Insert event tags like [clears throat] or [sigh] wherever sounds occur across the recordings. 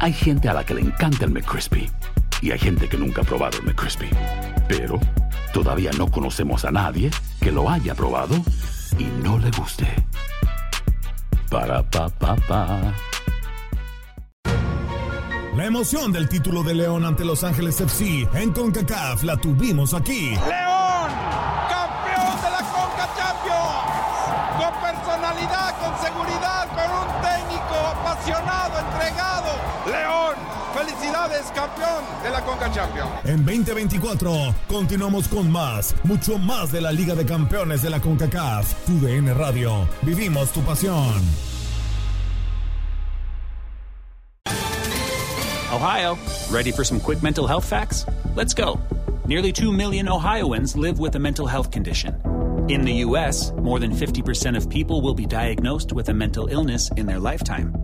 Hay gente a la que le encanta el McCrispy y hay gente que nunca ha probado el McCrispy. Pero todavía no conocemos a nadie que lo haya probado y no le guste. Para pa pa pa. La emoción del título de León ante Los Ángeles FC en CONCACAF la tuvimos aquí. León, felicidades, campeón de la Conca Champions. En 2024 continuamos con más, mucho más de la Liga de Campeones de la CONCACAF. Tu DN Radio, vivimos tu pasión. Ohio, ready for some quick mental health facts? Let's go. Nearly 2 million Ohioans live with a mental health condition. In the U.S., more than 50% of people will be diagnosed with a mental illness in their lifetime.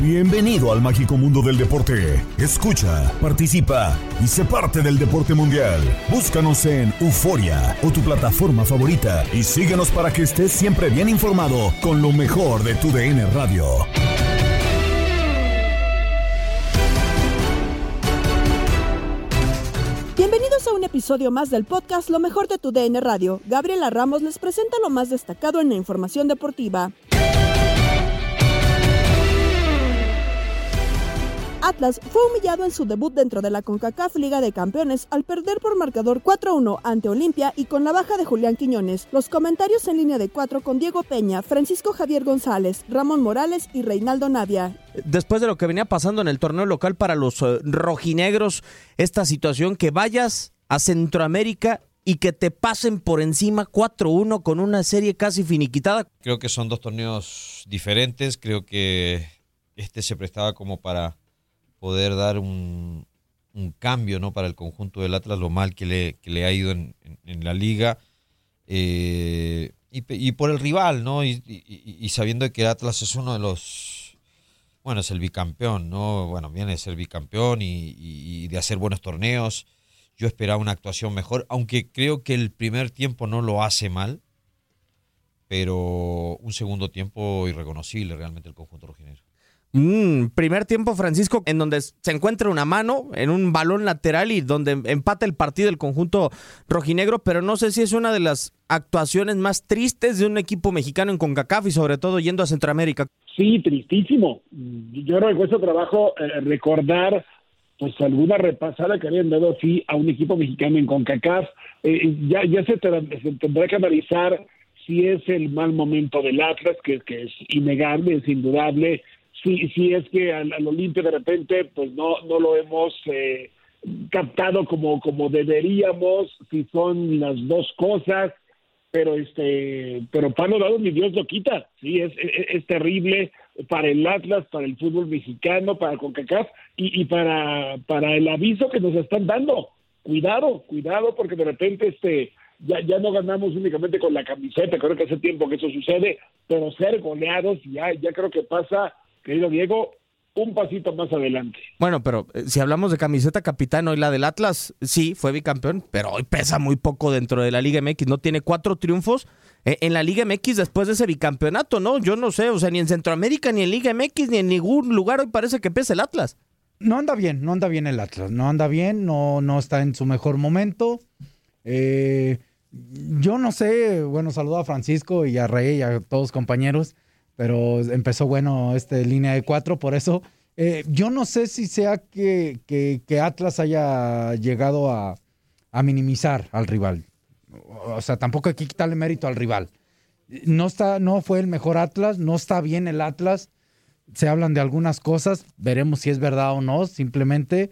Bienvenido al mágico mundo del deporte. Escucha, participa y sé parte del deporte mundial. Búscanos en Euforia o tu plataforma favorita y síguenos para que estés siempre bien informado con lo mejor de tu DN Radio. Bienvenidos a un episodio más del podcast Lo mejor de tu DN Radio. Gabriela Ramos les presenta lo más destacado en la información deportiva. Atlas fue humillado en su debut dentro de la CONCACAF Liga de Campeones al perder por marcador 4-1 ante Olimpia y con la baja de Julián Quiñones. Los comentarios en línea de cuatro con Diego Peña, Francisco Javier González, Ramón Morales y Reinaldo Navia. Después de lo que venía pasando en el torneo local para los uh, rojinegros, esta situación que vayas a Centroamérica y que te pasen por encima 4-1 con una serie casi finiquitada. Creo que son dos torneos diferentes, creo que este se prestaba como para poder dar un, un, cambio ¿no? para el conjunto del Atlas, lo mal que le, que le ha ido en, en, la liga. Eh, y, y, por el rival, ¿no? Y, sabiendo que Atlas es uno de los. Bueno, es el bicampeón, ¿no? Bueno, viene de ser bicampeón y, de hacer buenos torneos. Yo esperaba una actuación mejor, aunque creo que el primer tiempo no lo hace mal, pero un segundo tiempo irreconocible realmente el conjunto rojinegro. Mm, primer tiempo, Francisco, en donde se encuentra una mano en un balón lateral y donde empata el partido el conjunto rojinegro, pero no sé si es una de las actuaciones más tristes de un equipo mexicano en CONCACAF y sobre todo yendo a Centroamérica. Sí, tristísimo. Yo creo que cuesta trabajo eh, recordar pues alguna repasada que habían dado así a un equipo mexicano en CONCACAF. Eh, ya ya se, se, tendrá que analizar si es el mal momento del Atlas, que, que es innegable, es indudable, si, si es que al, al, Olimpia de repente pues no, no lo hemos eh, captado como, como deberíamos, si son las dos cosas, pero este, pero palo dado ni Dios lo quita, sí, es, es, es, terrible para el Atlas, para el fútbol mexicano, para CONCACAF y, y para, para el aviso que nos están dando. Cuidado, cuidado, porque de repente este ya, ya no ganamos únicamente con la camiseta, creo que hace tiempo que eso sucede, pero ser goleados ya, ya creo que pasa querido Diego, un pasito más adelante. Bueno, pero eh, si hablamos de camiseta capitán, hoy la del Atlas, sí, fue bicampeón, pero hoy pesa muy poco dentro de la Liga MX, ¿no? Tiene cuatro triunfos eh, en la Liga MX después de ese bicampeonato, ¿no? Yo no sé, o sea, ni en Centroamérica, ni en Liga MX, ni en ningún lugar hoy parece que pesa el Atlas. No anda bien, no anda bien el Atlas, no anda bien, no, no está en su mejor momento. Eh, yo no sé, bueno, saludo a Francisco y a Rey y a todos compañeros pero empezó bueno este línea de cuatro, por eso eh, yo no sé si sea que, que, Atlas haya llegado a, a, minimizar al rival. O sea, tampoco hay que quitarle mérito al rival. No, está, no fue el mejor Atlas, no está bien el Atlas. Se hablan de algunas cosas, veremos si es verdad o no, simplemente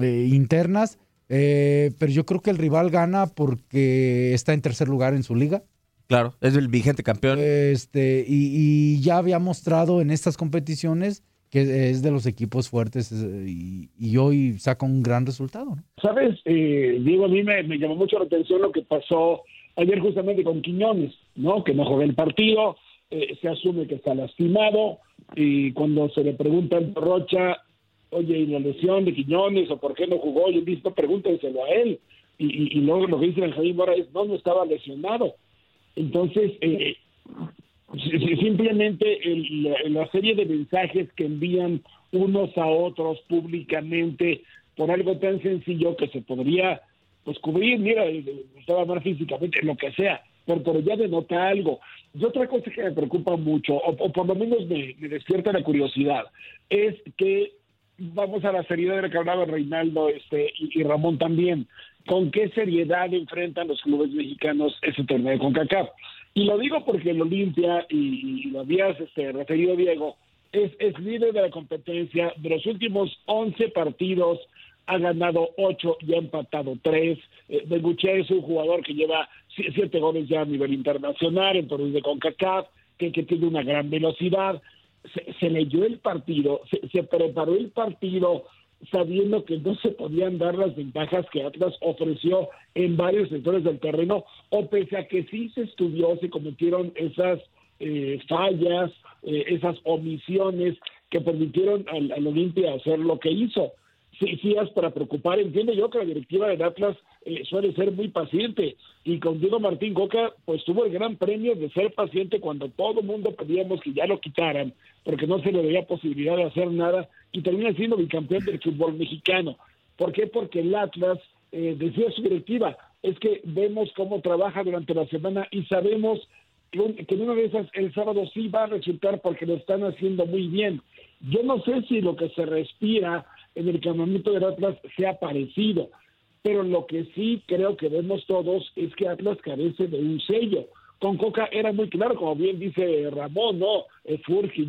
eh, internas. Eh, pero yo creo que el rival gana porque está en tercer lugar en su liga. Claro, es el vigente campeón. Este, y, ya había mostrado en estas competiciones que es de los equipos fuertes y, hoy saca un gran resultado. Sabes, eh, Diego, a mí me, llamó mucho la atención lo que pasó ayer justamente con Quiñones, ¿no? Que no jugó el partido, eh, se asume que está lastimado y cuando se le pregunta al Rocha, oye, ¿y la lesión de Quiñones o por qué no jugó? Y dice, pregúntenselo a él. Y, y, luego lo que dice Benjamín Mora es, no, no estaba lesionado. Entonces, eh, simplemente la, serie de mensajes que envían unos a otros públicamente por algo tan sencillo que se podría pues cubrir, mira, estaba mal físicamente, lo que sea, pero, pero ya denota algo. Y otra cosa que me preocupa mucho, o, por lo menos me, despierta la curiosidad, es que vamos a la seriedad de la que hablaba Reinaldo este, y Ramón también con qué seriedad enfrentan los clubes mexicanos ese torneo con CACAF. Y lo digo porque el Olimpia, y, lo habías este, referido Diego, es, líder de la competencia. De los últimos 11 partidos ha ganado 8 y ha empatado 3. Eh, es un jugador que lleva 7 goles ya a nivel internacional en torneos de CONCACAF, que, que tiene una gran velocidad. Se, leyó el partido, se preparó el partido sabiendo que no se podían dar las ventajas que Atlas ofreció en varios sectores del terreno, o pese a que sí se estudió, se cometieron esas eh, fallas, eh, esas omisiones que permitieron al, al Olimpia hacer lo que hizo sí, sí es para preocupar. Entiendo yo que la directiva del Atlas eh, suele ser muy paciente y con Diego Martín Coca pues tuvo el gran premio de ser paciente cuando todo el mundo pedíamos que ya lo quitaran porque no se le veía posibilidad de hacer nada y termina siendo bicampeón del fútbol mexicano. ¿Por qué? Porque el Atlas eh, decía su directiva, es que vemos cómo trabaja durante la semana y sabemos que, en una de esas el sábado sí va a resultar porque lo están haciendo muy bien. Yo no sé si lo que se respira en el campamento del Atlas sea parecido. Pero lo que sí creo que vemos todos es que Atlas carece de un sello. Con Coca era muy claro, como bien dice Ramón, ¿no? Eh, Fur, y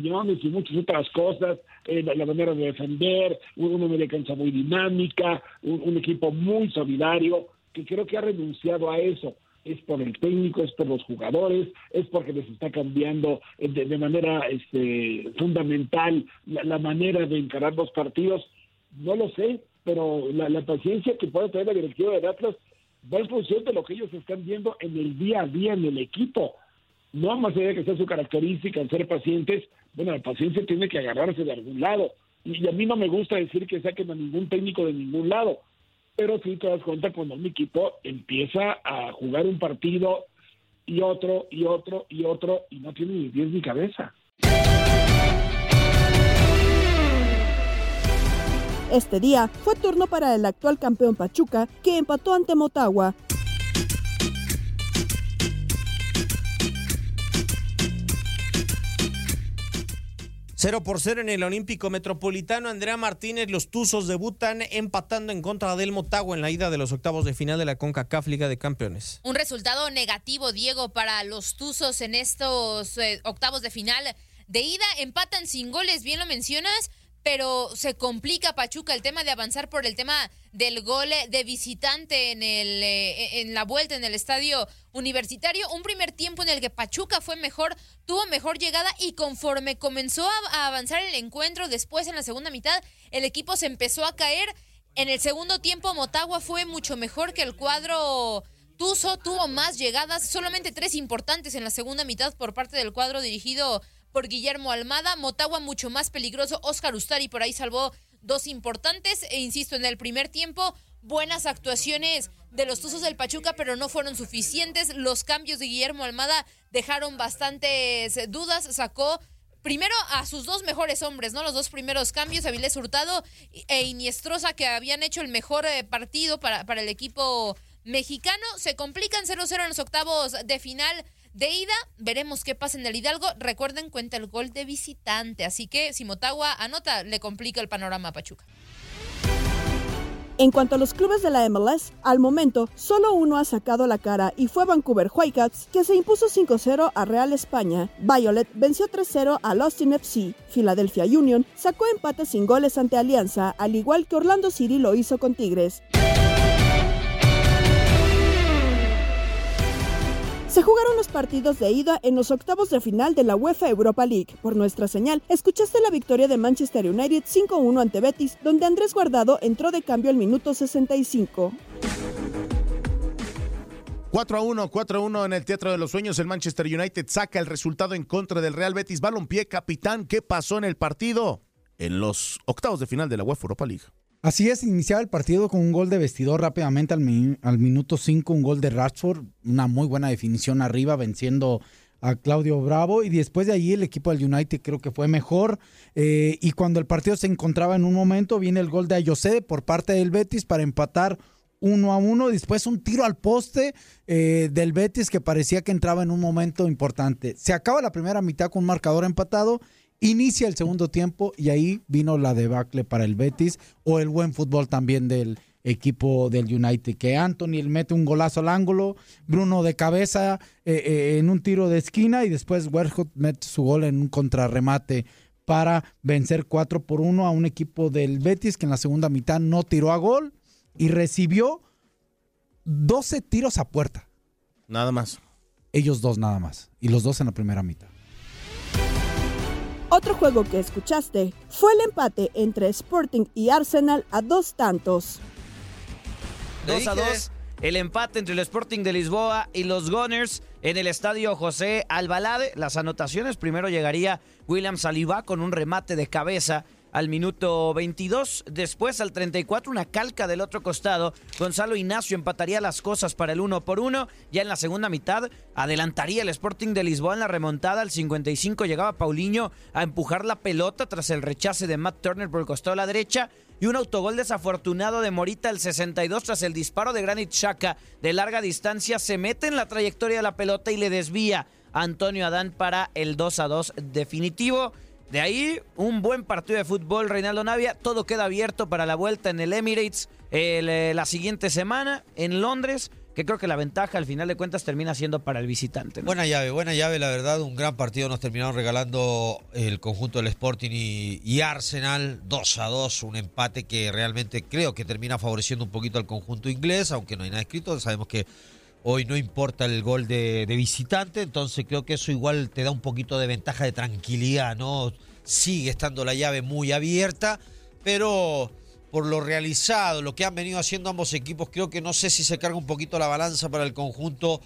muchas otras cosas, eh, la, manera de defender, una media cancha muy dinámica, un, equipo muy solidario, que creo que ha renunciado a eso es por el técnico, es por los jugadores, es porque les está cambiando eh, de, manera este, fundamental la, manera de encarar los partidos. No lo sé, pero la, paciencia que puede tener la directiva de Atlas va en función de lo que ellos están viendo en el día a día en el equipo. No más allá de que sea su característica en ser pacientes, bueno, la paciencia tiene que agarrarse de algún lado. Y, a mí no me gusta decir que saquen a ningún técnico de ningún lado, pero sí te das cuenta cuando un equipo empieza a jugar un partido y otro y otro y otro y no tiene ni pies ni cabeza. Este día fue turno para el actual campeón Pachuca, que empató ante Motagua. Cero por cero en el Olímpico Metropolitano. Andrea Martínez, los Tuzos debutan empatando en contra del Motagua en la ida de los octavos de final de la CONCACAF Liga de Campeones. Un resultado negativo, Diego, para los Tuzos en estos eh, octavos de final. De ida empatan sin goles, bien lo mencionas pero se complica Pachuca el tema de avanzar por el tema del gol de visitante en, el, eh, en la vuelta en el estadio universitario. Un primer tiempo en el que Pachuca fue mejor, tuvo mejor llegada y conforme comenzó a, avanzar el encuentro, después en la segunda mitad, el equipo se empezó a caer. En el segundo tiempo, Motagua fue mucho mejor que el cuadro. Tuzo tuvo más llegadas, solamente tres importantes en la segunda mitad por parte del cuadro dirigido por Guillermo Almada. Motagua mucho más peligroso. Oscar Ustari por ahí salvó dos importantes. E insisto, en el primer tiempo, buenas actuaciones de los Tuzos del Pachuca, pero no fueron suficientes. Los cambios de Guillermo Almada dejaron bastantes dudas. Sacó primero a sus dos mejores hombres, ¿no? Los dos primeros cambios, Avilés Hurtado e Iniestrosa, que habían hecho el mejor eh, partido para, para el equipo mexicano. Se complican 0-0 en los octavos de final de ida, veremos qué pasa en el Hidalgo. Recuerden, cuenta el gol de visitante. Así que si Motagua anota, le complica el panorama a Pachuca. En cuanto a los clubes de la MLS, al momento solo uno ha sacado la cara y fue Vancouver Whitecaps, que se impuso 5-0 a Real España. Violet venció 3-0 a Austin FC. Philadelphia Union sacó empate sin goles ante Alianza, al igual que Orlando City lo hizo con Tigres. Se jugaron los partidos de ida en los octavos de final de la UEFA Europa League. Por nuestra señal, escuchaste la victoria de Manchester United 5-1 ante Betis, donde Andrés Guardado entró de cambio al minuto 65. 4 a 1, 4 a 1 en el Teatro de los Sueños. El Manchester United saca el resultado en contra del Real Betis. Balompié, capitán, ¿qué pasó en el partido? En los octavos de final de la UEFA Europa League. Así es, iniciaba el partido con un gol de vestidor rápidamente al, minuto 5, un gol de Rashford, una muy buena definición arriba, venciendo a Claudio Bravo y después de ahí el equipo del United creo que fue mejor eh, y cuando el partido se encontraba en un momento viene el gol de Ayose por parte del Betis para empatar uno a uno, después un tiro al poste eh, del Betis que parecía que entraba en un momento importante. Se acaba la primera mitad con un marcador empatado Inicia el segundo tiempo y ahí vino la debacle para el Betis o el buen fútbol también del equipo del United, que Anthony mete un golazo al ángulo, Bruno de cabeza eh, eh, en un tiro de esquina y después Werhut mete su gol en un contrarremate para vencer 4 por 1 a un equipo del Betis que en la segunda mitad no tiró a gol y recibió 12 tiros a puerta. Nada más. Ellos dos nada más. Y los dos en la primera mitad. Otro juego que escuchaste fue el empate entre Sporting y Arsenal a dos tantos. 2 a 2. El empate entre el Sporting de Lisboa y los Gunners en el estadio José Albalade. Las anotaciones primero llegaría William Saliba con un remate de cabeza al minuto 22. Después, al 34, una calca del otro costado. Gonzalo Ignacio empataría las cosas para el uno por uno. Ya en la segunda mitad, adelantaría el Sporting de Lisboa en la remontada. Al 55 llegaba Paulinho a empujar la pelota tras el rechace de Matt Turner por el costado de la derecha. Y un autogol desafortunado de Morita al 62 tras el disparo de Granit Xhaka de larga distancia. Se mete en la trayectoria de la pelota y le desvía a Antonio Adán para el 2 a 2 definitivo. De ahí, un buen partido de fútbol, Reinaldo Navia. Todo queda abierto para la vuelta en el Emirates eh, la siguiente semana en Londres, que creo que la ventaja al final de cuentas termina siendo para el visitante. Buena llave, buena llave, la verdad. Un gran partido nos terminaron regalando el conjunto del Sporting y, y Arsenal. 2 a 2, un empate que realmente creo que termina favoreciendo un poquito al conjunto inglés, aunque no hay nada escrito. Sabemos que Hoy no importa el gol de, visitante, entonces creo que eso igual te da un poquito de ventaja de tranquilidad, ¿no? Sigue estando la llave muy abierta, pero por lo realizado, lo que han venido haciendo ambos equipos, creo que no sé si se carga un poquito la balanza para el conjunto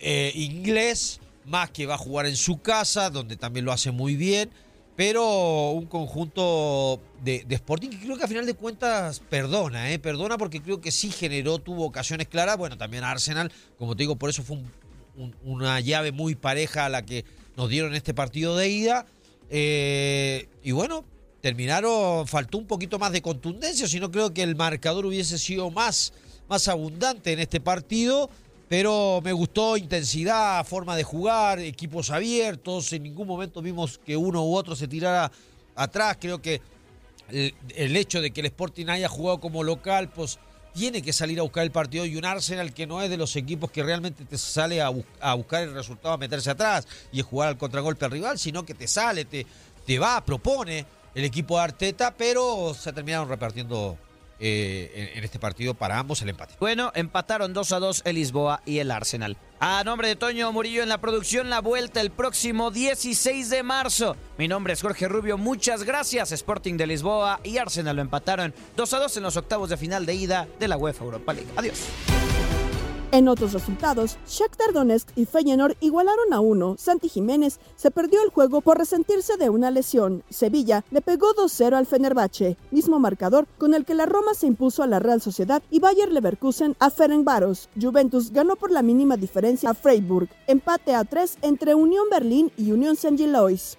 eh, inglés, más que va a jugar en su casa, donde también lo hace muy bien pero un conjunto de, Sporting que creo que a final de cuentas perdona, ¿eh? perdona porque creo que sí generó, tuvo ocasiones claras, bueno, también Arsenal, como te digo, por eso fue una llave muy pareja a la que nos dieron este partido de ida, eh, y bueno, terminaron, faltó un poquito más de contundencia, si no creo que el marcador hubiese sido más, más abundante en este partido, pero me gustó intensidad, forma de jugar, equipos abiertos. En ningún momento vimos que uno u otro se tirara atrás. Creo que el, hecho de que el Sporting haya jugado como local, pues tiene que salir a buscar el partido y un Arsenal que no es de los equipos que realmente te sale a, buscar el resultado, a meterse atrás y a jugar al contragolpe al rival, sino que te sale, te, te va, propone el equipo de Arteta, pero se terminaron repartiendo eh, en, este partido para ambos el empate. Bueno, empataron 2 a 2 el Lisboa y el Arsenal. A nombre de Toño Murillo en la producción, la vuelta el próximo 16 de marzo. Mi nombre es Jorge Rubio, muchas gracias. Sporting de Lisboa y Arsenal lo empataron 2 a 2 en los octavos de final de ida de la UEFA Europa League. Adiós. En otros resultados, Shakhtar Donetsk y Feyenoord igualaron a uno. Santi Jiménez se perdió el juego por resentirse de una lesión. Sevilla le pegó 2-0 al Fenerbahce, mismo marcador con el que la Roma se impuso a la Real Sociedad y Bayer Leverkusen a Ferencváros. Juventus ganó por la mínima diferencia a Freiburg. Empate a 3 entre Unión Berlín y Unión Saint-Gilloise.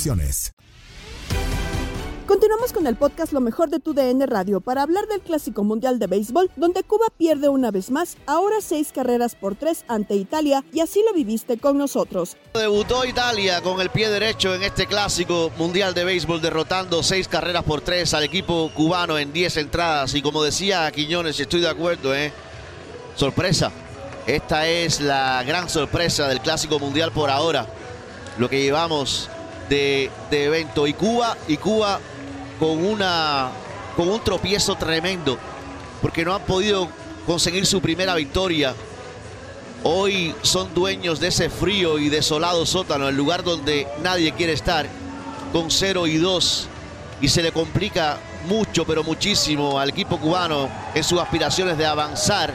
Continuamos con el podcast Lo mejor de tu DN Radio para hablar del Clásico Mundial de Béisbol, donde Cuba pierde una vez más, ahora seis carreras por tres ante Italia, y así lo viviste con nosotros. Debutó Italia con el pie derecho en este Clásico Mundial de Béisbol, derrotando seis carreras por tres al equipo cubano en diez entradas. Y como decía Quiñones, estoy de acuerdo, ¿eh? sorpresa. Esta es la gran sorpresa del Clásico Mundial por ahora. Lo que llevamos de, evento. Y Cuba, y Cuba con, una, con un tropiezo tremendo, porque no han podido conseguir su primera victoria. Hoy son dueños de ese frío y desolado sótano, el lugar donde nadie quiere estar, con 0 y 2. Y se le complica mucho, pero muchísimo al equipo cubano en sus aspiraciones de avanzar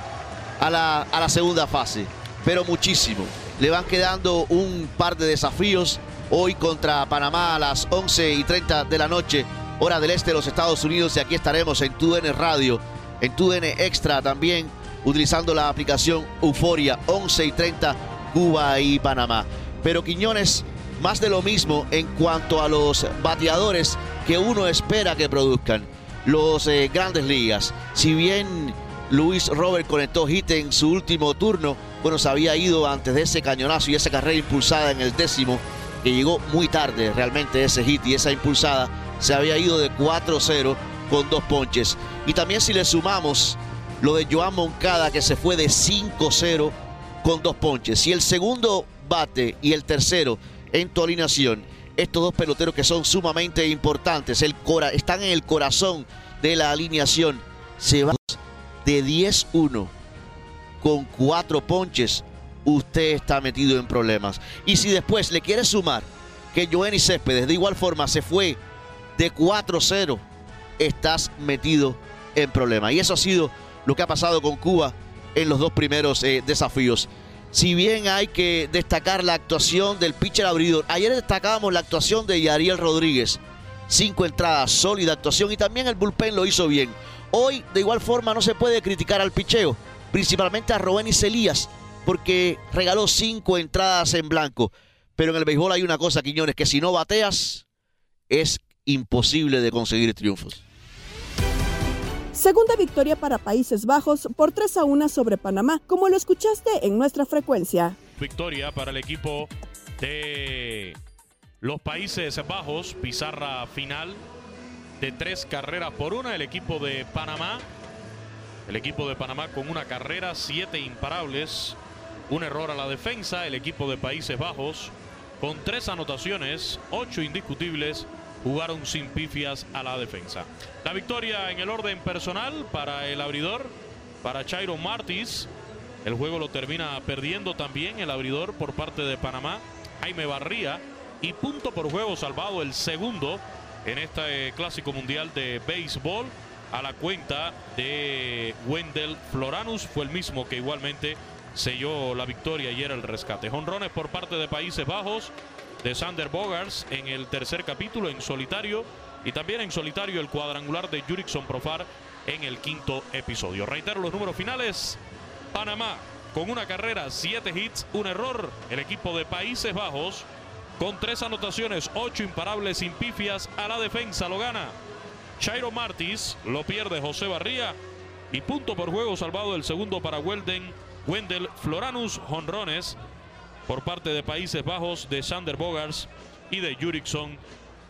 a la, a la segunda fase. Pero muchísimo. Le van quedando un par de desafíos hoy contra Panamá a las 11 y 30 de la noche hora del este de los Estados Unidos y aquí estaremos en TUDN Radio, en TUDN Extra también, utilizando la aplicación Euforia 11 y 30 Cuba y Panamá. Pero Quiñones, más de lo mismo en cuanto a los bateadores que uno espera que produzcan. Los eh, grandes ligas, si bien Luis Robert conectó hit en su último turno, bueno, se había ido antes de ese cañonazo y esa carrera impulsada en el décimo, que llegó muy tarde realmente ese hit y esa impulsada se había ido de 4-0 con dos ponches. Y también si le sumamos lo de Joan Moncada que se fue de 5-0 con dos ponches. Y el segundo bate y el tercero en tu alineación, estos dos peloteros que son sumamente importantes, están en el corazón de la alineación, se van de 10-1 con cuatro ponches, usted está metido en problemas. Y si después le quiere sumar que Joenny Céspedes de igual forma se fue de 4-0, estás metido en problemas. Y eso ha sido lo que ha pasado con Cuba en los dos primeros eh, desafíos. Si bien hay que destacar la actuación del pitcher abridor, ayer destacábamos la actuación de Yariel Rodríguez. Cinco entradas, sólida actuación y también el bullpen lo hizo bien. Hoy, de igual forma, no se puede criticar al picheo, principalmente a Robén y Celías, porque regaló cinco entradas en blanco. Pero en el béisbol hay una cosa, Quiñones, que si no bateas, es imposible de conseguir triunfos. Segunda victoria para Países Bajos por 3 a 1 sobre Panamá, como lo escuchaste en nuestra frecuencia. Victoria para el equipo de los Países Bajos, pizarra final de tres carreras por una, el equipo de Panamá. El equipo de Panamá con una carrera, siete imparables, un error a la defensa. El equipo de Países Bajos con tres anotaciones, ocho indiscutibles jugaron sin pifias a la defensa. La victoria en el orden personal para el abridor, para Chairo Martis. El juego lo termina perdiendo también el abridor por parte de Panamá, Jaime Barría. Y punto por juego salvado el segundo en este clásico mundial de béisbol a la cuenta de Wendell Floranus. Fue el mismo que igualmente selló la victoria y era el rescate. Jonrones por parte de Países Bajos, de Sander Bogars en el tercer capítulo en solitario y también en solitario el cuadrangular de Jurickson Profar en el quinto episodio. Reitero los números finales. Panamá con una carrera, siete hits, un error. El equipo de Países Bajos con tres anotaciones, ocho imparables sin pifias a la defensa lo gana. Chairo Martis lo pierde José Barría y punto por juego salvado el segundo para Welden, Wendell Floranus Honrones por parte de Países Bajos de Sander Bogars y de Jurickson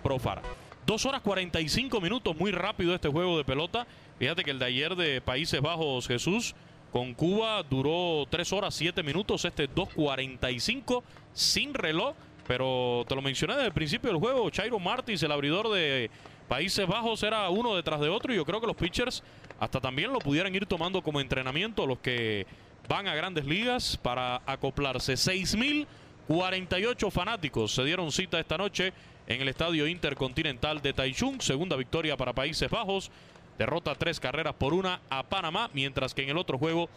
Profar. Dos horas 45 minutos, muy rápido este juego de pelota. Fíjate que el de ayer de Países Bajos, Jesús, con Cuba duró tres horas siete minutos. Este 2.45 sin reloj. Pero te lo mencioné desde el principio del juego. Chairo Martins, el abridor de Países Bajos, era uno detrás de otro. Y yo creo que los pitchers hasta también lo pudieran ir tomando como entrenamiento. Los que van a grandes ligas para acoplarse. 6.048 fanáticos se dieron cita esta noche en el Estadio Intercontinental de Taichung. Segunda victoria para Países Bajos. Derrota tres carreras por una a Panamá, mientras que en el otro juego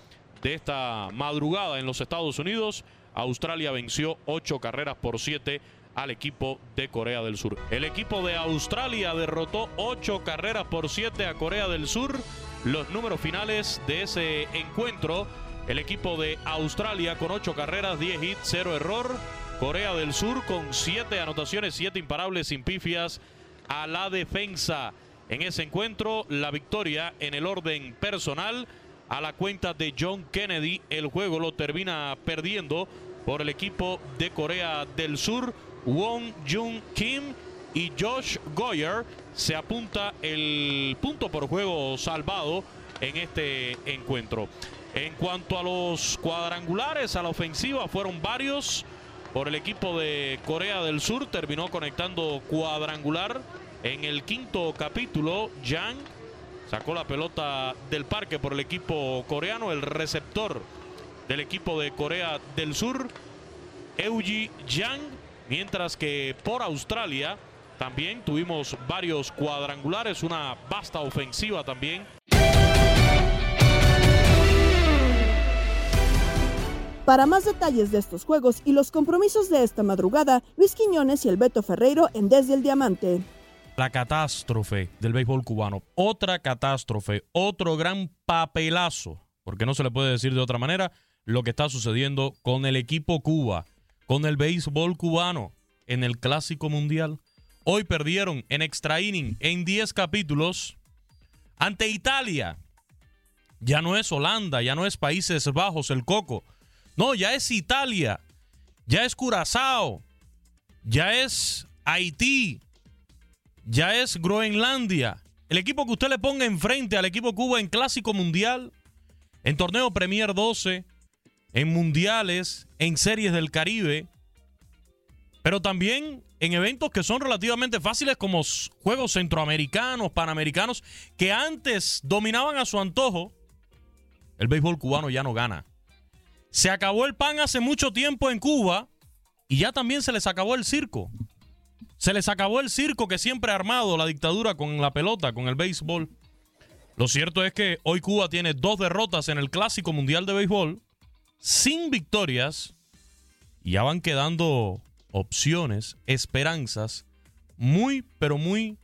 de esta madrugada en los Estados Unidos, Australia venció ocho carreras por siete al equipo de Corea del Sur. El equipo de Australia derrotó ocho carreras por siete a Corea del Sur. Los números finales de ese encuentro, el equipo de Australia con ocho carreras, 10 hits, cero error. Corea del Sur con siete anotaciones, siete imparables sin pifias a la defensa. En ese encuentro, la victoria en el orden personal a la cuenta de John Kennedy. El juego lo termina perdiendo por el equipo de Corea del Sur. Won Jung Kim y Josh Goyer se apunta el punto por juego salvado en este encuentro. En cuanto a los cuadrangulares, a la ofensiva fueron varios por el equipo de Corea del Sur. Terminó conectando cuadrangular en el quinto capítulo. Yang sacó la pelota del parque por el equipo coreano. El receptor del equipo de Corea del Sur, Euji Yang. Mientras que por Australia también tuvimos varios cuadrangulares, una vasta ofensiva también. Para más detalles de estos juegos y los compromisos de esta madrugada, Luis Quiñones y el Beto Ferreiro en Desde el Diamante. La catástrofe del béisbol cubano. Otra catástrofe, otro gran papelazo, porque no se le puede decir de otra manera lo que está sucediendo con el equipo Cuba, con el béisbol cubano en el Clásico Mundial. Hoy perdieron en extra inning en 10 capítulos ante Italia. Ya no es Holanda, ya no es Países Bajos el Coco. No, ya es Italia, ya es Curazao, ya es Haití, ya es Groenlandia. El equipo que usted le ponga enfrente al equipo Cuba en Clásico Mundial, en Torneo Premier 12, en Mundiales, en Series del Caribe, pero también en eventos que son relativamente fáciles como Juegos Centroamericanos, Panamericanos, que antes dominaban a su antojo, el béisbol cubano ya no gana. Se acabó el pan hace mucho tiempo en Cuba y ya también se les acabó el circo. Se les acabó el circo que siempre ha armado la dictadura con la pelota, con el béisbol. Lo cierto es que hoy Cuba tiene dos derrotas en el Clásico Mundial de Béisbol, sin victorias, y ya van quedando opciones, esperanzas muy, pero muy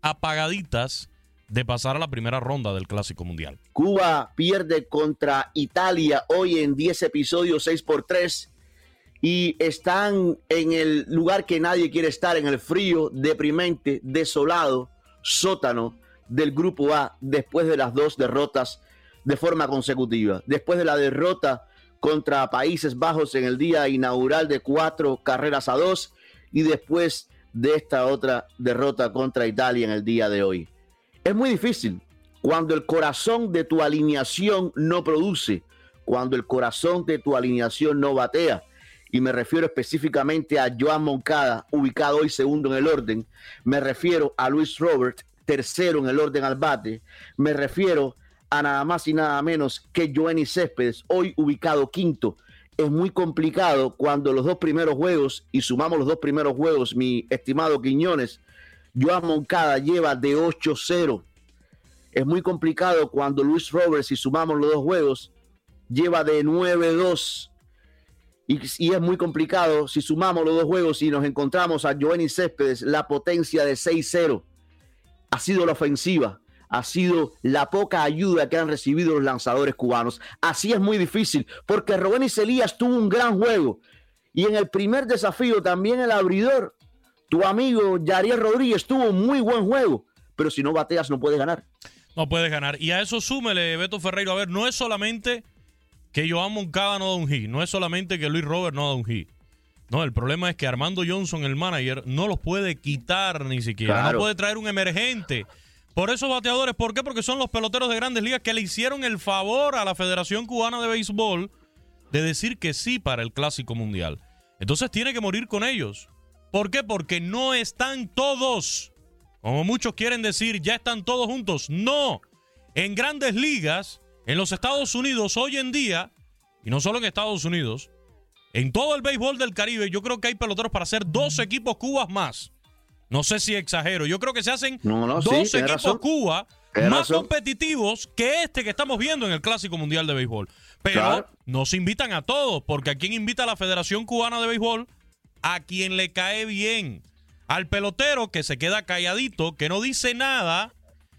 apagaditas de pasar a la primera ronda del Clásico Mundial. Cuba pierde contra Italia hoy en 10 episodios, 6 por 3. Y están en el lugar que nadie quiere estar, en el frío, deprimente, desolado, sótano del Grupo A, después de las dos derrotas de forma consecutiva. Después de la derrota contra Países Bajos en el día inaugural de cuatro carreras a dos y después de esta otra derrota contra Italia en el día de hoy. Es muy difícil cuando el corazón de tu alineación no produce, cuando el corazón de tu alineación no batea. Y me refiero específicamente a Joan Moncada, ubicado hoy segundo en el orden. Me refiero a Luis Robert, tercero en el orden al bate. Me refiero a nada más y nada menos que Joanny Céspedes, hoy ubicado quinto. Es muy complicado cuando los dos primeros juegos, y sumamos los dos primeros juegos, mi estimado Quiñones, Joan Moncada lleva de 8-0. Es muy complicado cuando Luis Roberts, si sumamos los dos juegos, lleva de 9-2. Y, y, es muy complicado si sumamos los dos juegos y nos encontramos a Joanny Céspedes, la potencia de 6-0. Ha sido la ofensiva, ha sido la poca ayuda que han recibido los lanzadores cubanos. Así es muy difícil, porque Robenis Elías tuvo un gran juego. Y en el primer desafío también el abridor, tu amigo Yariel Rodríguez, tuvo un muy buen juego. Pero si no bateas, no puedes ganar. No puedes ganar. Y a eso súmele, Beto Ferreiro. A ver, no es solamente que Joan Moncada no da un hit. No es solamente que Luis Robert no da un hit. No, el problema es que Armando Johnson, el manager, no los puede quitar ni siquiera. Claro. No puede traer un emergente. Por esos bateadores, ¿por qué? Porque son los peloteros de grandes ligas que le hicieron el favor a la Federación Cubana de Béisbol de decir que sí para el Clásico Mundial. Entonces tiene que morir con ellos. ¿Por qué? Porque no están todos. Como muchos quieren decir, ya están todos juntos. No. En grandes ligas, en los Estados Unidos hoy en día, y no solo en Estados Unidos, en todo el béisbol del Caribe, yo creo que hay peloteros para hacer dos equipos cubas más. No sé si exagero. Yo creo que se hacen No, dos equipos razón. Cuba más razón. competitivos que este que estamos viendo en el Clásico Mundial de Béisbol. Pero Claro. no se invitan a todos, porque a quién invita a la Federación Cubana de Béisbol, a quien le cae bien. Al pelotero que se queda calladito, que no dice nada,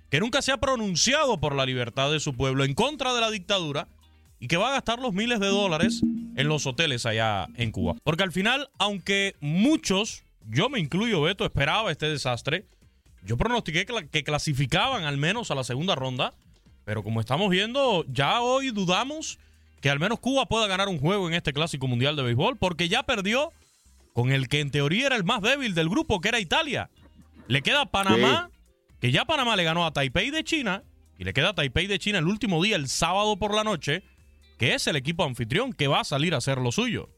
que nunca se ha pronunciado por la libertad de su pueblo en contra de la dictadura y que va a gastar los miles de dólares en los hoteles allá en Cuba. Porque al final, aunque muchos, yo me incluyo, Beto, esperaba este desastre, yo pronostiqué que, la- que clasificaban al menos a la segunda ronda, pero como estamos viendo, ya hoy dudamos que al menos Cuba pueda ganar un juego en este Clásico Mundial de Béisbol, porque ya perdió con el que en teoría era el más débil del grupo, que era Italia. Le queda Panamá, que ya Panamá le ganó a Taipei de China, y le queda Taipei de China el último día, el sábado por la noche, que es el equipo anfitrión que va a salir a hacer lo suyo.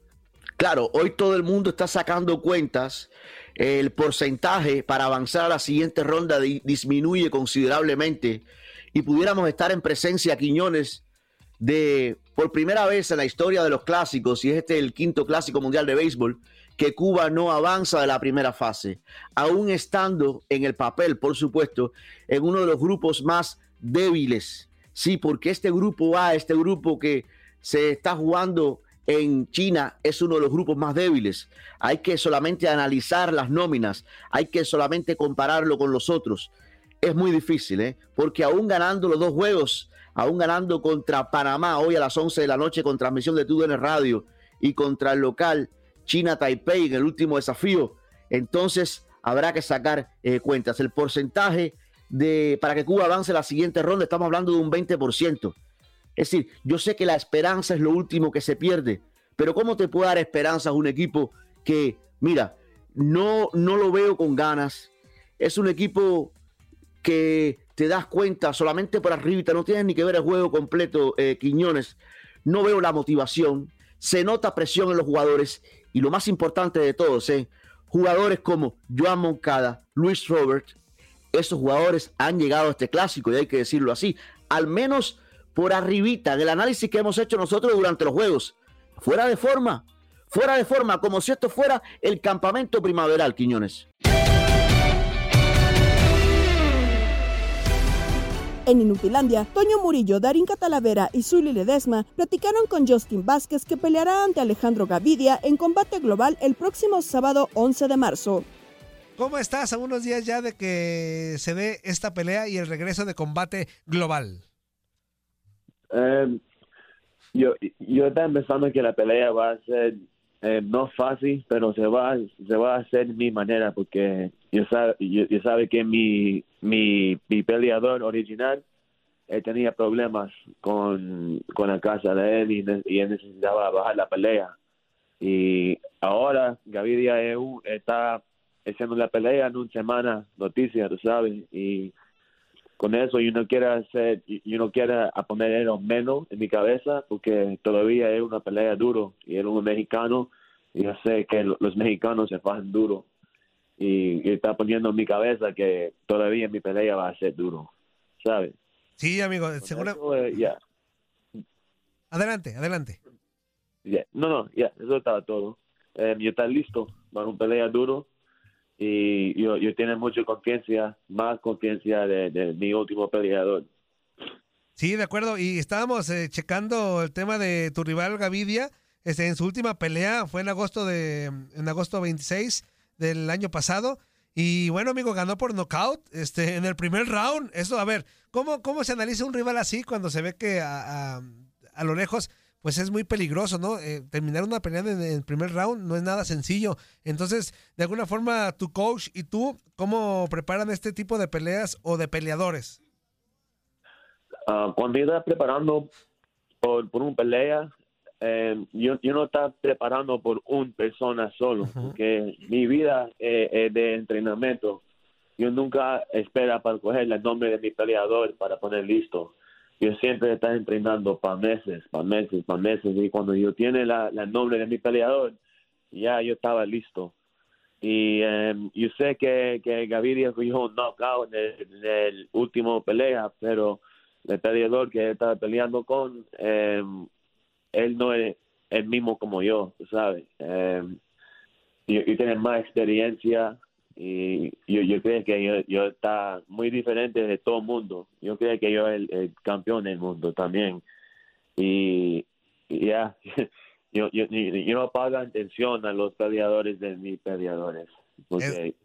Claro, hoy todo el mundo está sacando cuentas. El porcentaje para avanzar a la siguiente ronda di- disminuye considerablemente y pudiéramos estar en presencia, Quiñones, de por primera vez en la historia de los clásicos, y es este el quinto clásico mundial de béisbol, que Cuba no avanza de la primera fase, aún estando en el papel, por supuesto, en uno de los grupos más débiles. Sí, porque este grupo A, este grupo que se está jugando en China es uno de los grupos más débiles. Hay que solamente analizar las nóminas, hay que solamente compararlo con los otros. Es muy difícil, ¿eh? porque aún ganando los dos juegos, aún ganando contra Panamá hoy a las 11 de la noche con transmisión de TUDN Radio y contra el local China Taipei en el último desafío, entonces habrá que sacar eh, cuentas. El porcentaje de para que Cuba avance la siguiente ronda, estamos hablando de un 20%. Es decir, yo sé que la esperanza es lo último que se pierde, pero ¿cómo te puede dar esperanza a un equipo que, mira, no, no lo veo con ganas? Es un equipo que te das cuenta solamente por arribita, no tienes ni que ver el juego completo, eh, Quiñones. No veo la motivación, se nota presión en los jugadores y lo más importante de todos, eh, jugadores como Joan Moncada, Luis Robert, esos jugadores han llegado a este clásico y hay que decirlo así, al menos por arribita del análisis que hemos hecho nosotros durante los juegos, fuera de forma, fuera de forma, como si esto fuera el campamento primaveral, Quiñones. En Inutilandia, Toño Murillo, Darín Catalavera y Zully Ledesma platicaron con Justin Vázquez que peleará ante Alejandro Gavidia en combate global el próximo sábado 11 de marzo. ¿Cómo estás a unos días ya de que se dé esta pelea y el regreso de combate global? Eh, yo, yo estaba pensando que la pelea va a ser eh, no fácil, pero se va, se va a hacer de mi manera porque yo sabe, que mi, mi, peleador original tenía problemas con, con la casa de él y, él necesitaba bajar la pelea. Y ahora Gaviria EU está haciendo la pelea en una semana, noticia, tú sabes, y con eso yo no quiero hacer, yo no quiero poner eso menos en mi cabeza porque todavía es una pelea duro y es un mexicano y yo sé que lo- los mexicanos se fajan duro y, y está poniendo en mi cabeza que todavía mi pelea va a ser duro, ¿sabes? Sí, amigo, seguro. Eh, ya, Adelante, adelante. no, no, ya, eso estaba todo. Eh, yo estoy listo para un pelea duro y yo, yo tengo mucha confianza, más confianza de, de mi último peleador. Sí, de acuerdo. Y estábamos eh, checando el tema de tu rival Gavidia. Este, en su última pelea fue en agosto de en agosto 26 del año pasado. Y bueno, amigo, ganó por knockout este, en el primer round. Eso, a ver, ¿cómo, cómo se analiza un rival así cuando se ve que a, a- lo lejos pues es muy peligroso, ¿no? Eh, terminar una pelea en el primer round no es nada sencillo. Entonces, de alguna forma, tu coach y tú, ¿cómo preparan este tipo de peleas o de peleadores? Ah, cuando yo estaba preparando por, por una pelea, eh, yo, yo no estaba preparando por una persona solo, porque mi vida eh, es de entrenamiento. Yo nunca espero para coger el nombre de mi peleador para poner listo. Yo siempre estaba entrenando para meses, para meses, para meses. Y cuando yo tiene la, la nombre de mi peleador, ya yo estaba listo. Y eh, yo sé que, que Gaviria cogió un knockout en el, en el último pelea, pero el peleador que estaba peleando con, eh, él no es el mismo como yo, ¿sabes? Eh, yo, yo tengo más experiencia y yo, yo creo que yo, yo está muy diferente de todo el mundo. Yo creo que yo el, el campeón del mundo también. Y y ya, [laughs] yo, yo, yo no pago atención a los peleadores de mis peleadores, porque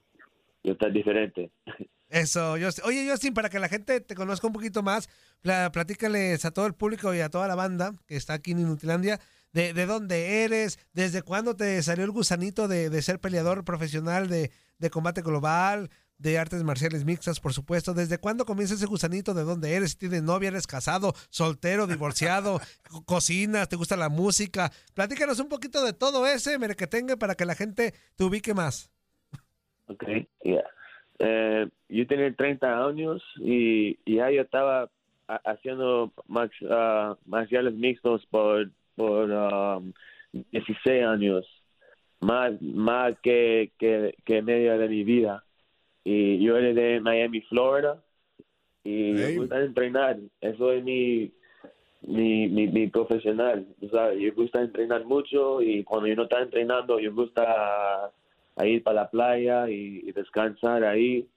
yo está diferente. [laughs] Eso, yo, oye Justin, para que la gente te conozca un poquito más, pla- platícales a todo el público y a toda la banda que está aquí en Inutilandia, de, de dónde eres, desde cuándo te salió el gusanito de, de ser peleador profesional de, de combate global, de artes marciales mixtas, por supuesto. ¿Desde cuándo comienza ese gusanito? ¿De dónde eres? Si ¿Tienes novia? ¿Eres casado? ¿Soltero? ¿Divorciado? [laughs] co- ¿Cocinas? ¿Te gusta la música? Platícanos un poquito de todo ese merequetengue para que la gente te ubique más. Ok, ya. Eh, yo tenía 30 años y, y ya yo estaba ha- haciendo max, ah, marciales mixtos por, por um, 16 años, más, más que, que, que media de mi vida. Y yo era de Miami, Florida, y me gusta entrenar. Eso es mi, mi, mi, mi profesional. tú sabes. Yo gusta entrenar mucho y cuando yo no estoy entrenando, yo gusta a ir para la playa y, descansar ahí.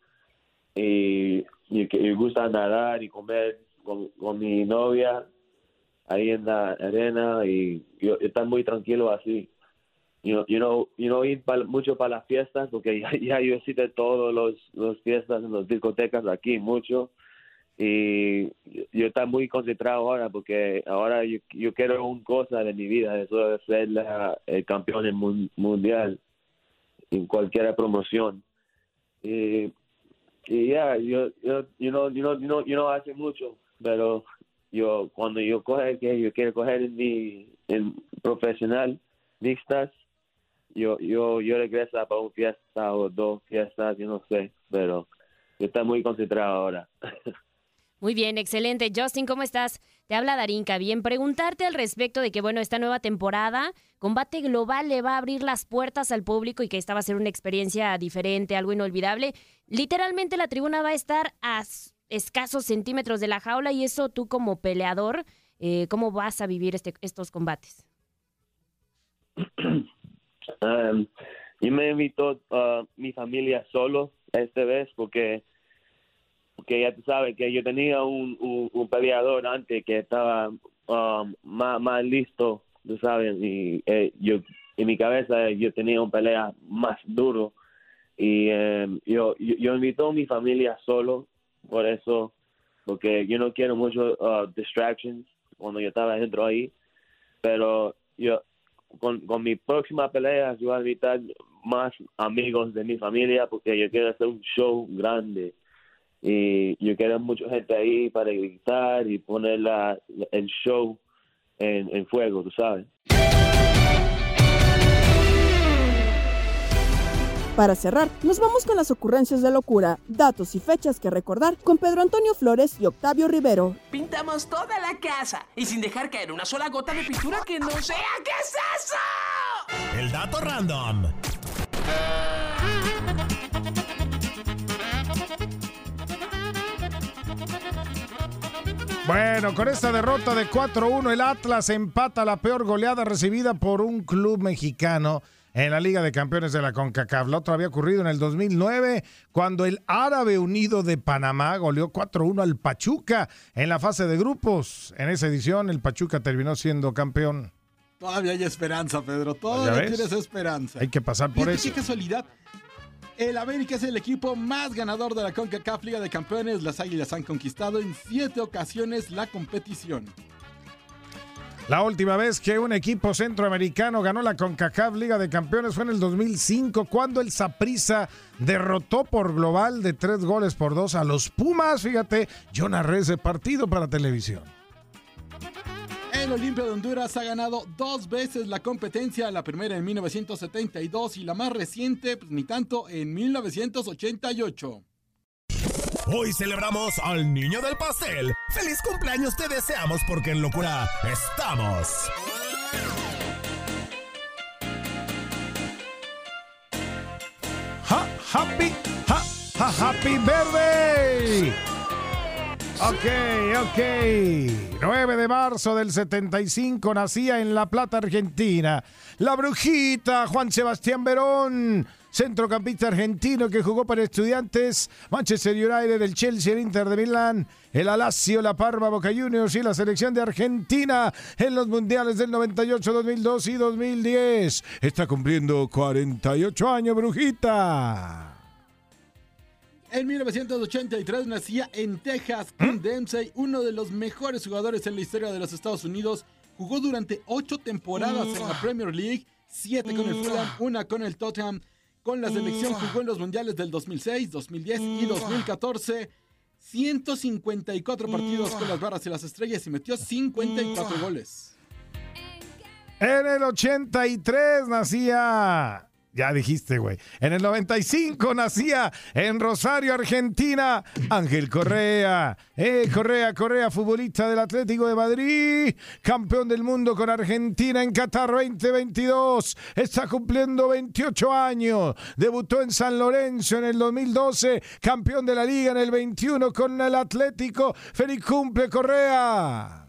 Y, me gusta nadar y comer con, con mi novia ahí en la arena y yo, estar muy tranquilo así. You know, you know, you know, ir pa- mucho para las fiestas porque [laughs] ya, ya yo de todos los, los fiestas en las discotecas aquí mucho y yo, estoy muy concentrado ahora porque ahora yo, yo quiero una cosa de mi vida, eso de ser el campeón mundial en cualquier promoción. Y, y ya, yo, yo, you know, you know, you know, yo no hace mucho, pero yo, cuando yo coge que yo quiero coger en mi, en profesional, mixtas, yo, yo, yo regreso para una fiesta o dos fiestas, yo no sé, pero yo estoy muy concentrado ahora. [laughs] Muy bien, excelente. Justin, ¿cómo estás? Te habla Darinka. Bien, preguntarte al respecto de que, bueno, esta nueva temporada, Combate Global le va a abrir las puertas al público y que esta va a ser una experiencia diferente, algo inolvidable. Literalmente la tribuna va a estar a escasos centímetros de la jaula y eso tú como peleador, eh, ¿cómo vas a vivir este, estos combates? [clears throat] Um, me invito a mi familia solo esta vez porque porque ya tú sabes que yo tenía un, un, peleador antes que estaba um, más, más listo, tú sabes, y eh, yo en mi cabeza yo tenía un pelea más duro. Y em, yo, yo yo invito a mi familia solo por eso porque yo no quiero mucho uh, distractions cuando yo estaba dentro ahí. Pero yo con, con mi próxima pelea yo voy a invitar más amigos de mi familia porque yo quiero hacer un show grande y yo quiero mucha gente ahí para gritar y poner la, el show en, en fuego, tú sabes. Para cerrar, nos vamos con las ocurrencias de locura, datos y fechas que recordar con Pedro Antonio Flores y Octavio Rivero. Pintamos toda la casa y sin dejar caer una sola gota de pintura que no sea. ¿Qué es eso? El dato random. Bueno, con esta derrota de 4-1, el Atlas empata la peor goleada recibida por un club mexicano en la Liga de Campeones de la CONCACAF. La otra había ocurrido en el 2009, cuando el Árabe Unido de Panamá goleó 4-1 al Pachuca en la fase de grupos. En esa edición, el Pachuca terminó siendo campeón. Todavía hay esperanza, Pedro. ¿Ya Todavía tienes esperanza. Hay que pasar por eso. qué casualidad. El América es el equipo más ganador de la CONCACAF Liga de Campeones. Las Águilas han conquistado en siete ocasiones la competición. La última vez que un equipo centroamericano ganó la CONCACAF Liga de Campeones fue en el 2005, cuando el Saprissa derrotó por global de tres goles por dos a los Pumas. Fíjate, yo narré ese partido para televisión. El Olimpia de Honduras ha ganado dos veces la competencia, la primera en 1972 y la más reciente, pues, ni tanto, en 1988. Hoy celebramos al niño del pastel. ¡Feliz cumpleaños te deseamos porque en locura estamos! Ha, happy, ha, ha, happy birthday. Ok, ok. 9 de marzo del 75 nacía en La Plata, Argentina. La brujita Juan Sebastián Verón, centrocampista argentino que jugó para estudiantes, Manchester United, el Chelsea, el Inter de Milán, el Alacio, la Parma, Boca Juniors y la selección de Argentina en los mundiales del 98, 2002 y 2010. Está cumpliendo 48 años, brujita. En 1983 nacía en Texas Kim Dempsey, uno de los mejores jugadores en la historia de los Estados Unidos. Jugó durante ocho temporadas en la Premier League, siete con el Fulham, una con el Tottenham. Con la selección jugó en los mundiales del 2006, 2010 y 2014. 154 partidos con las barras y las estrellas y metió 54 goles. En el 83 nacía. Ya dijiste, güey. En el 95 nacía en Rosario, Argentina, Ángel Correa. Eh, Correa, Correa, futbolista del Atlético de Madrid, campeón del mundo con Argentina en Qatar 2022. Está cumpliendo 28 años. Debutó en San Lorenzo en el 2012, campeón de la liga en el 21 con el Atlético. Feliz cumple, Correa.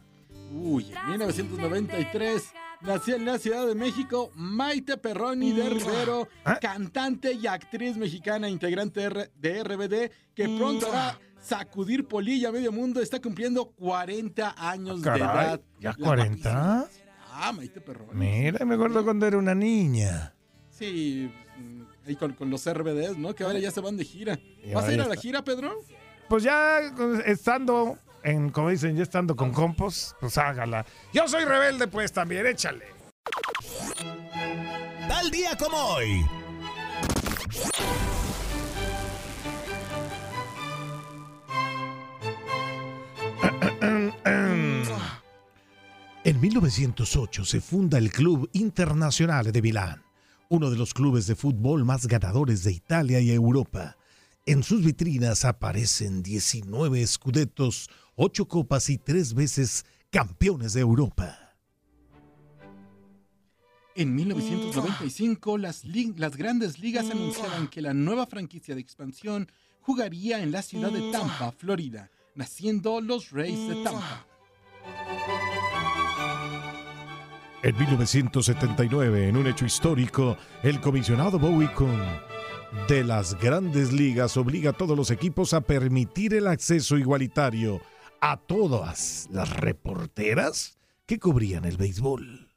Uy, en 1993 nació en la Ciudad de México Maite Perroni de Rivero, cantante y actriz mexicana, integrante de RBD, que pronto hará sacudir polilla a medio mundo. Está cumpliendo 40 años de Caray, edad. ¿ya La 40? Ah, Maite Perroni. Mira, me acuerdo cuando era una niña. Sí, mm, ahí con, con los RBDs, ¿no? Que ahora ya se van de gira. ¿Vas a ir a la gira, Pedro? Pues ya estando en, como dicen, ya estando con compos, pues hágala. Yo soy rebelde, pues también, échale. Tal día como hoy. En 1908 se funda el Club Internacional de Milán, uno de los clubes de fútbol más ganadores de Italia y Europa. En sus vitrinas aparecen 19 escudetos, 8 copas y 3 veces campeones de Europa. En 1995, las, grandes ligas anunciaron que la nueva franquicia de expansión jugaría en la ciudad de Tampa, Florida, naciendo los Rays de Tampa. En 1979, en un hecho histórico, el comisionado Bowie Kuhn de las grandes ligas obliga a todos los equipos a permitir el acceso igualitario a todas las reporteras que cubrían el béisbol.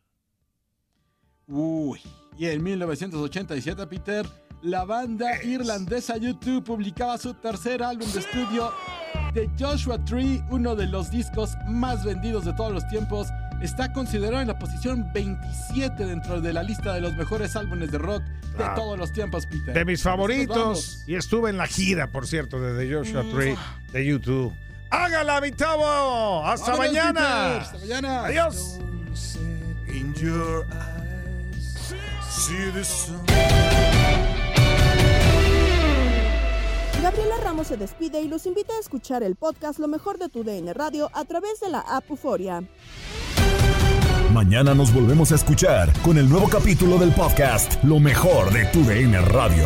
Uy, y en 1987, Peter, la banda irlandesa YouTube publicaba su tercer álbum de estudio, The Joshua Tree, uno de los discos más vendidos de todos los tiempos. Está considerado en la posición 27 dentro de la lista de los mejores álbumes de rock de Ah. todos los tiempos, Peter. De mis favoritos. Y estuve en la gira, por cierto, de The Joshua Tree de YouTube. ¡Hágala, mi chavo! ¡Hasta Vámonos, mañana! Peter, hasta mañana. ¡Adiós! In your eyes, see the sun. Gabriela Ramos se despide y los invita a escuchar el podcast Lo mejor de tu DN Radio a través de la app Euforia. Mañana nos volvemos a escuchar con el nuevo capítulo del podcast Lo mejor de tu DN Radio.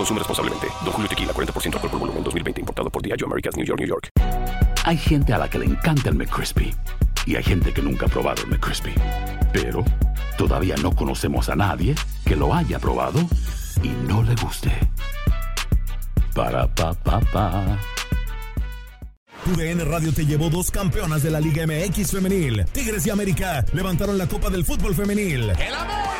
Consume responsablemente. Don Julio Tequila, 40% alcohol por volumen, 2020. Importado por Diageo Americas, New York, New York. Hay gente a la que le encanta el McCrispy. Y hay gente que nunca ha probado el McCrispy. Pero todavía no conocemos a nadie que lo haya probado y no le guste. Para pa pa pa. UDN Radio te llevó dos campeonas de la Liga MX femenil. Tigres y América levantaron la Copa del Fútbol femenil. ¡El amor!